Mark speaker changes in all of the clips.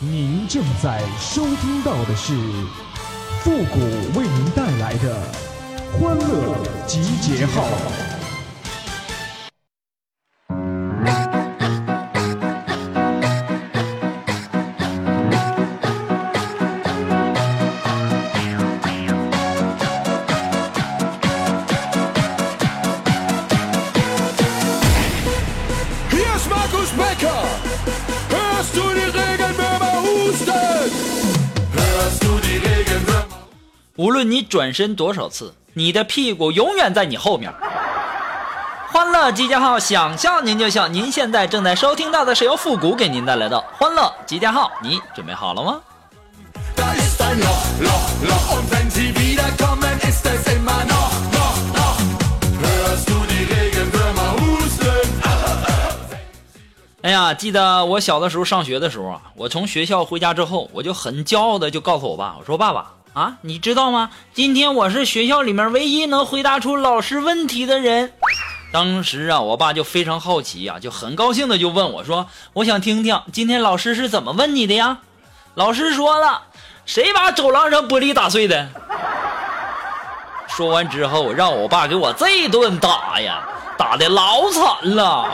Speaker 1: 您正在收听到的是复古为您带来的欢乐集结号。
Speaker 2: 无论你转身多少次，你的屁股永远在你后面。欢乐集结号，想笑您就笑。您现在正在收听到的是由复古给您带来的欢乐集结号，你准备好了吗？哎呀，记得我小的时候上学的时候啊，我从学校回家之后，我就很骄傲的就告诉我爸，我说爸爸。啊，你知道吗？今天我是学校里面唯一能回答出老师问题的人。当时啊，我爸就非常好奇呀，就很高兴的就问我说：“我想听听今天老师是怎么问你的呀？”老师说了：“谁把走廊上玻璃打碎的？”说完之后，让我爸给我这顿打呀，打的老惨了。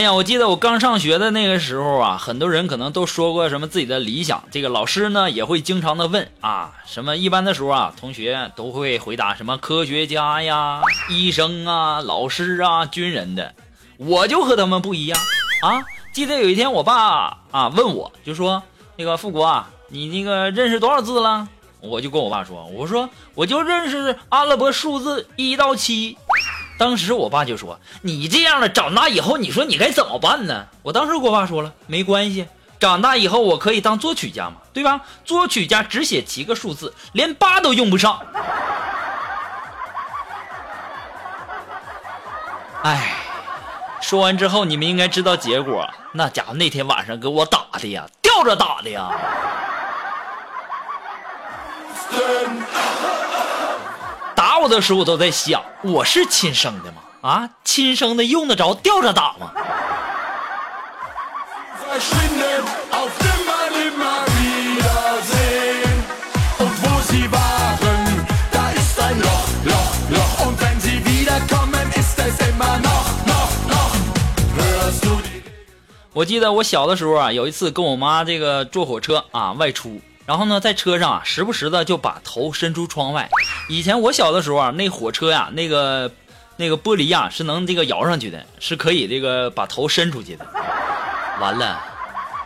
Speaker 2: 哎呀，我记得我刚上学的那个时候啊，很多人可能都说过什么自己的理想。这个老师呢也会经常的问啊，什么一般的时候啊，同学都会回答什么科学家呀、医生啊、老师啊、军人的。我就和他们不一样啊。记得有一天我爸啊问我就说，那个富国啊，你那个认识多少字了？我就跟我爸说，我说我就认识阿拉伯数字一到七。当时我爸就说：“你这样的长大以后，你说你该怎么办呢？”我当时跟我爸说了：“没关系，长大以后我可以当作曲家嘛，对吧？作曲家只写七个数字，连八都用不上。”哎，说完之后，你们应该知道结果。那家伙那天晚上给我打的呀，吊着打的呀。我的时候我都在想，我是亲生的吗？啊，亲生的用得着吊着打吗？我记得我小的时候啊，有一次跟我妈这个坐火车啊外出。然后呢，在车上啊，时不时的就把头伸出窗外。以前我小的时候啊，那火车呀，那个那个玻璃呀，是能这个摇上去的，是可以这个把头伸出去的。完了，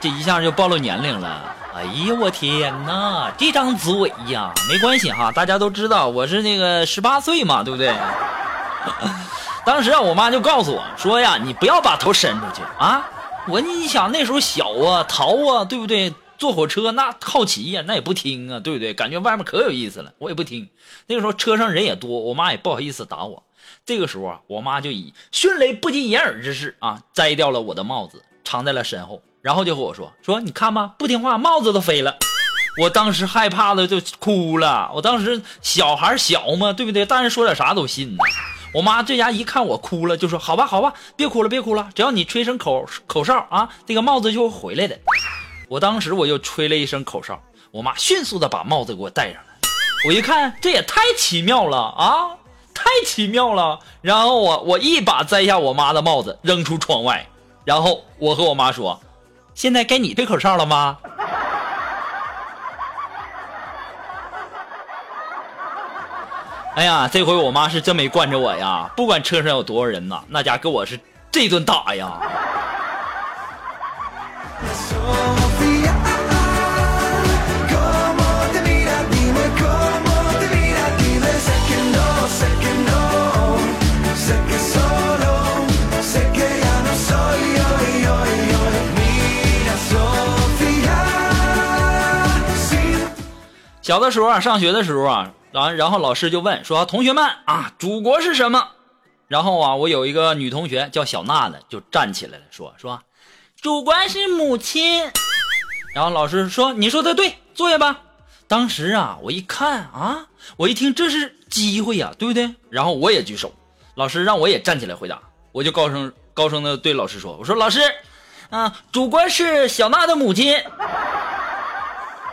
Speaker 2: 这一下就暴露年龄了。哎呀，我天哪，这张嘴呀，没关系哈，大家都知道我是那个十八岁嘛，对不对？当时啊，我妈就告诉我说呀，你不要把头伸出去啊。我你想那时候小啊，淘啊，对不对？坐火车那好奇呀，那也不听啊，对不对？感觉外面可有意思了，我也不听。那个时候车上人也多，我妈也不好意思打我。这个时候啊，我妈就以迅雷不及掩耳之势啊，摘掉了我的帽子，藏在了身后，然后就和我说：“说你看吧，不听话，帽子都飞了。”我当时害怕的就哭了。我当时小孩小嘛，对不对？大人说点啥都信呢。我妈这家一看我哭了，就说：“好吧，好吧，别哭了，别哭了，只要你吹声口口哨啊，这个帽子就会回来的。”我当时我就吹了一声口哨，我妈迅速的把帽子给我戴上了。我一看，这也太奇妙了啊，太奇妙了！然后我我一把摘下我妈的帽子扔出窗外，然后我和我妈说：“现在该你吹口哨了吗？” 哎呀，这回我妈是真没惯着我呀！不管车上有多少人呐，那家给我是这顿打呀！小的时候啊，上学的时候啊，然然后老师就问说：“同学们啊，祖国是什么？”然后啊，我有一个女同学叫小娜的，就站起来了说：“说，祖国是母亲。”然后老师说：“你说的对，坐下吧。”当时啊，我一看啊，我一听这是机会呀，对不对？然后我也举手，老师让我也站起来回答，我就高声高声的对老师说：“我说老师，啊，主播是小娜的母亲。”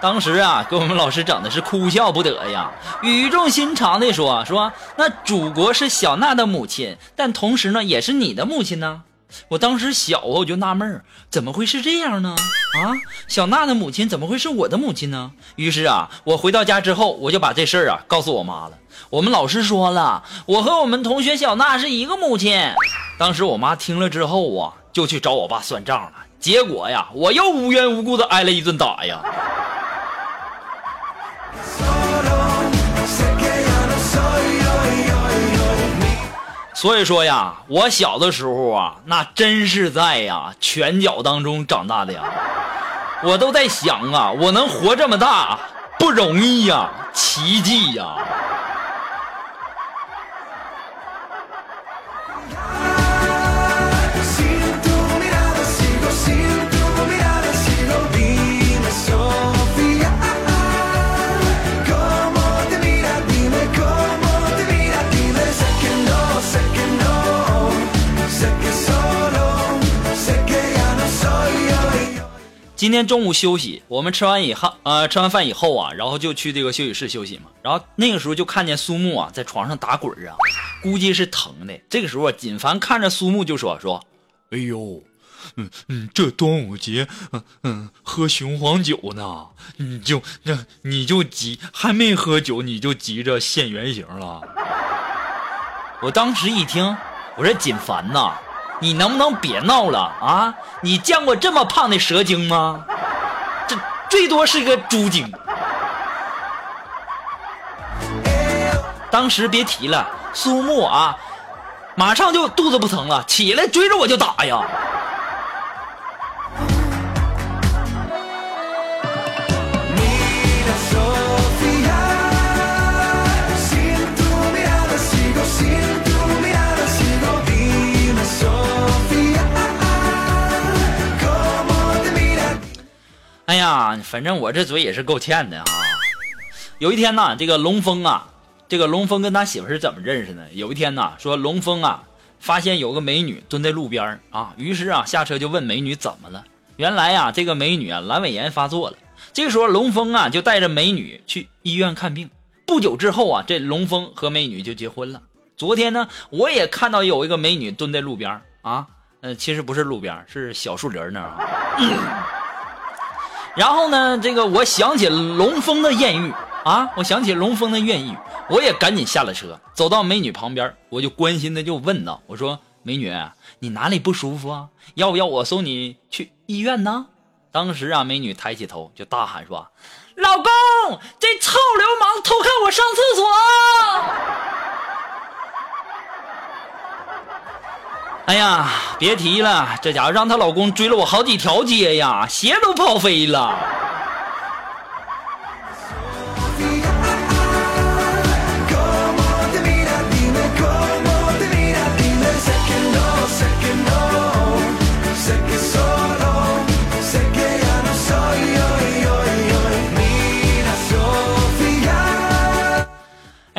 Speaker 2: 当时啊，给我们老师整的是哭笑不得呀，语重心长的说：“说那祖国是小娜的母亲，但同时呢，也是你的母亲呢。”我当时小啊，我就纳闷儿，怎么会是这样呢？啊，小娜的母亲怎么会是我的母亲呢？于是啊，我回到家之后，我就把这事儿啊告诉我妈了。我们老师说了，我和我们同学小娜是一个母亲。当时我妈听了之后啊，就去找我爸算账了。结果呀，我又无缘无故的挨了一顿打呀。所以说呀，我小的时候啊，那真是在呀拳脚当中长大的呀。我都在想啊，我能活这么大不容易呀，奇迹呀。今天中午休息，我们吃完以后，呃，吃完饭以后啊，然后就去这个休息室休息嘛。然后那个时候就看见苏木啊在床上打滚啊，估计是疼的。这个时候啊，锦凡看着苏木就说：“说，哎呦，嗯嗯，这端午节，嗯嗯，喝雄黄酒呢，你就那你就急，还没喝酒你就急着现原形了。”我当时一听，我说：“锦凡呐。”你能不能别闹了啊？你见过这么胖的蛇精吗？这最多是个猪精。当时别提了，苏木啊，马上就肚子不疼了，起来追着我就打呀。哎呀，反正我这嘴也是够欠的啊！有一天呢，这个龙峰啊，这个龙峰跟他媳妇是怎么认识的？有一天呢，说龙峰啊，发现有个美女蹲在路边啊，于是啊下车就问美女怎么了。原来呀，这个美女啊阑尾炎发作了。这个时候龙峰啊就带着美女去医院看病。不久之后啊，这龙峰和美女就结婚了。昨天呢，我也看到有一个美女蹲在路边啊，呃，其实不是路边，是小树林那儿。然后呢，这个我想起龙峰的艳遇啊，我想起龙峰的艳遇，我也赶紧下了车，走到美女旁边，我就关心的就问道：“我说美女，你哪里不舒服啊？要不要我送你去医院呢？”当时啊，美女抬起头就大喊说：“老公，这臭流氓偷看我上厕所！”哎呀，别提了，这家伙让她老公追了我好几条街呀，鞋都跑飞了。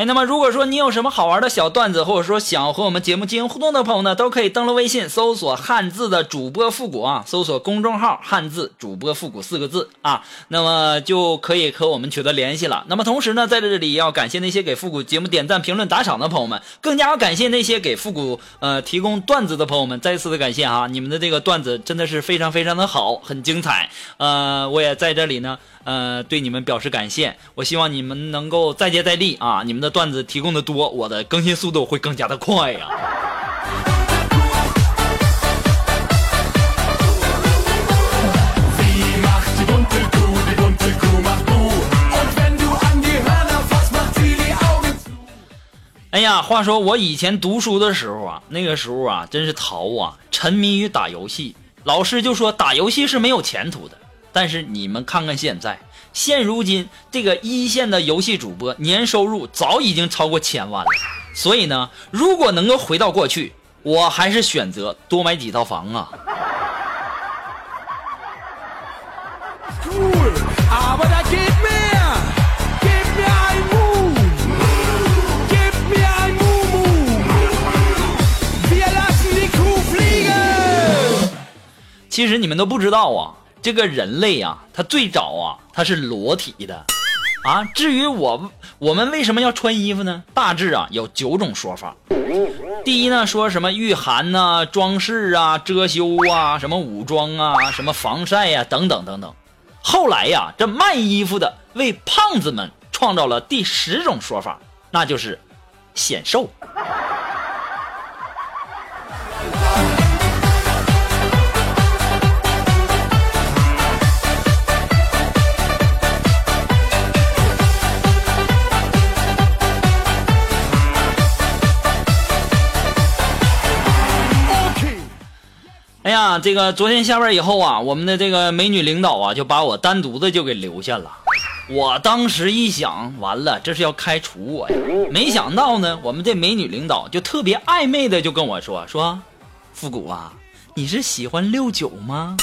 Speaker 2: 那么，如果说你有什么好玩的小段子，或者说想和我们节目进行互动的朋友呢，都可以登录微信搜索“汉字的主播复古”啊，搜索公众号“汉字主播复古”四个字啊，那么就可以和我们取得联系了。那么同时呢，在这里要感谢那些给复古节目点赞、评论、打赏的朋友们，更加要感谢那些给复古呃提供段子的朋友们，再次的感谢啊，你们的这个段子真的是非常非常的好，很精彩。呃，我也在这里呢。呃，对你们表示感谢。我希望你们能够再接再厉啊！你们的段子提供的多，我的更新速度会更加的快呀。哎呀，话说我以前读书的时候啊，那个时候啊，真是淘啊，沉迷于打游戏。老师就说打游戏是没有前途的。但是你们看看现在现如今这个一线的游戏主播年收入早已经超过千万了。所以呢如果能够回到过去我还是选择多买几套房啊。其实你们都不知道啊这个人类啊，他最早啊，他是裸体的，啊。至于我我们为什么要穿衣服呢？大致啊有九种说法。第一呢，说什么御寒呐、装饰啊、遮羞啊、什么武装啊、什么防晒呀等等等等。后来呀，这卖衣服的为胖子们创造了第十种说法，那就是显瘦。这个昨天下班以后啊，我们的这个美女领导啊，就把我单独的就给留下了。我当时一想，完了，这是要开除我呀！没想到呢，我们这美女领导就特别暧昧的就跟我说说，复古啊，你是喜欢六九吗？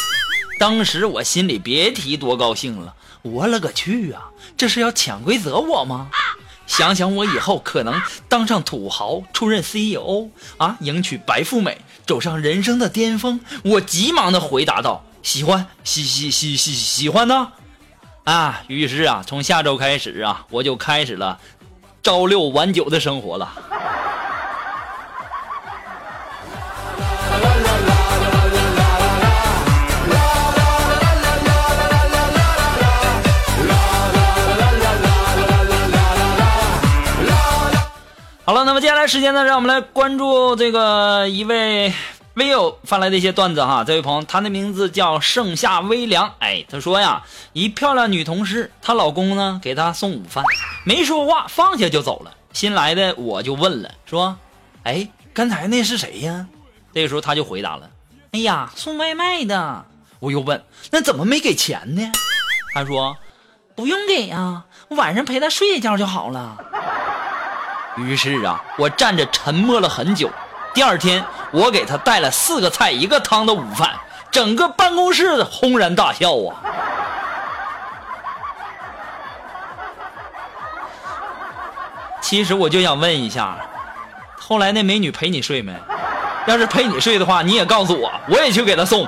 Speaker 2: 当时我心里别提多高兴了，我勒个去啊，这是要潜规则我吗？想想我以后可能当上土豪，出任 CEO 啊，迎娶白富美。走上人生的巅峰，我急忙的回答道：“喜欢，喜喜喜喜喜欢呢。”啊，于是啊，从下周开始啊，我就开始了朝六晚九的生活了。接下来时间呢，让我们来关注这个一位微友发来的一些段子哈。这位朋友，他的名字叫盛夏微凉。哎，他说呀，一漂亮女同事，她老公呢给她送午饭，没说话，放下就走了。新来的我就问了，说，哎，刚才那是谁呀？这个时候他就回答了，哎呀，送外卖的。我又问，那怎么没给钱呢？他说，不用给呀，晚上陪他睡一觉就好了。于是啊，我站着沉默了很久。第二天，我给他带了四个菜一个汤的午饭，整个办公室轰然大笑啊！其实我就想问一下，后来那美女陪你睡没？要是陪你睡的话，你也告诉我，我也去给她送。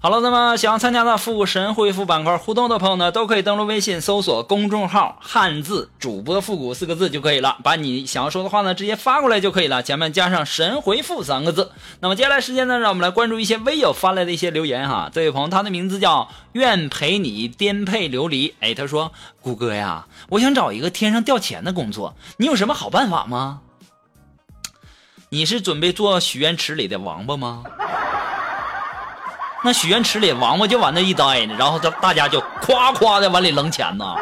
Speaker 2: 好了，那么想要参加的复古神回复板块互动的朋友呢，都可以登录微信搜索公众号“汉字主播复古”四个字就可以了，把你想要说的话呢直接发过来就可以了，前面加上“神回复”三个字。那么接下来时间呢，让我们来关注一些微友发来的一些留言哈。这位朋友他的名字叫愿陪你颠沛流离，哎，他说：“谷歌呀，我想找一个天上掉钱的工作，你有什么好办法吗？你是准备做许愿池里的王八吗？”那许愿池里王八就往那一待呢，然后大大家就夸夸的往里扔钱呢。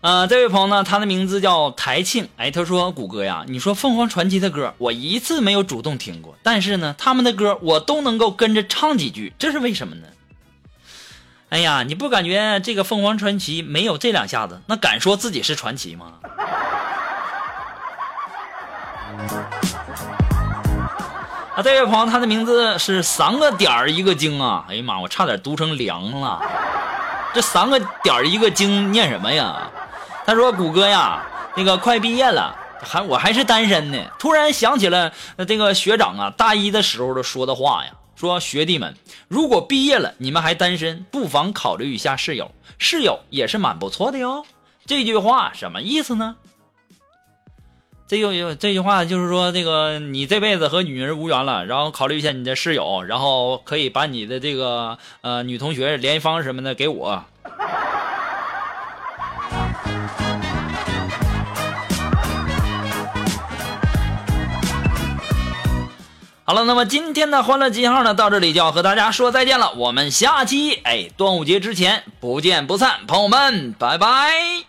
Speaker 2: 呃，这位朋友呢，他的名字叫台庆。哎，他说：“谷歌呀，你说凤凰传奇的歌，我一次没有主动听过，但是呢，他们的歌我都能够跟着唱几句，这是为什么呢？”哎呀，你不感觉这个凤凰传奇没有这两下子，那敢说自己是传奇吗？啊，这位朋友，他的名字是三个点儿一个经啊！哎呀妈，我差点读成凉了。这三个点儿一个经念什么呀？他说：“谷歌呀，那个快毕业了，还我还是单身呢。突然想起了这个学长啊，大一的时候的说的话呀。”说学弟们，如果毕业了你们还单身，不妨考虑一下室友，室友也是蛮不错的哟。这句话什么意思呢？这个这句话就是说，这个你这辈子和女人无缘了，然后考虑一下你的室友，然后可以把你的这个呃女同学联系方式什么的给我。好了，那么今天的欢乐记号呢，到这里就要和大家说再见了。我们下期哎，端午节之前不见不散，朋友们，拜拜。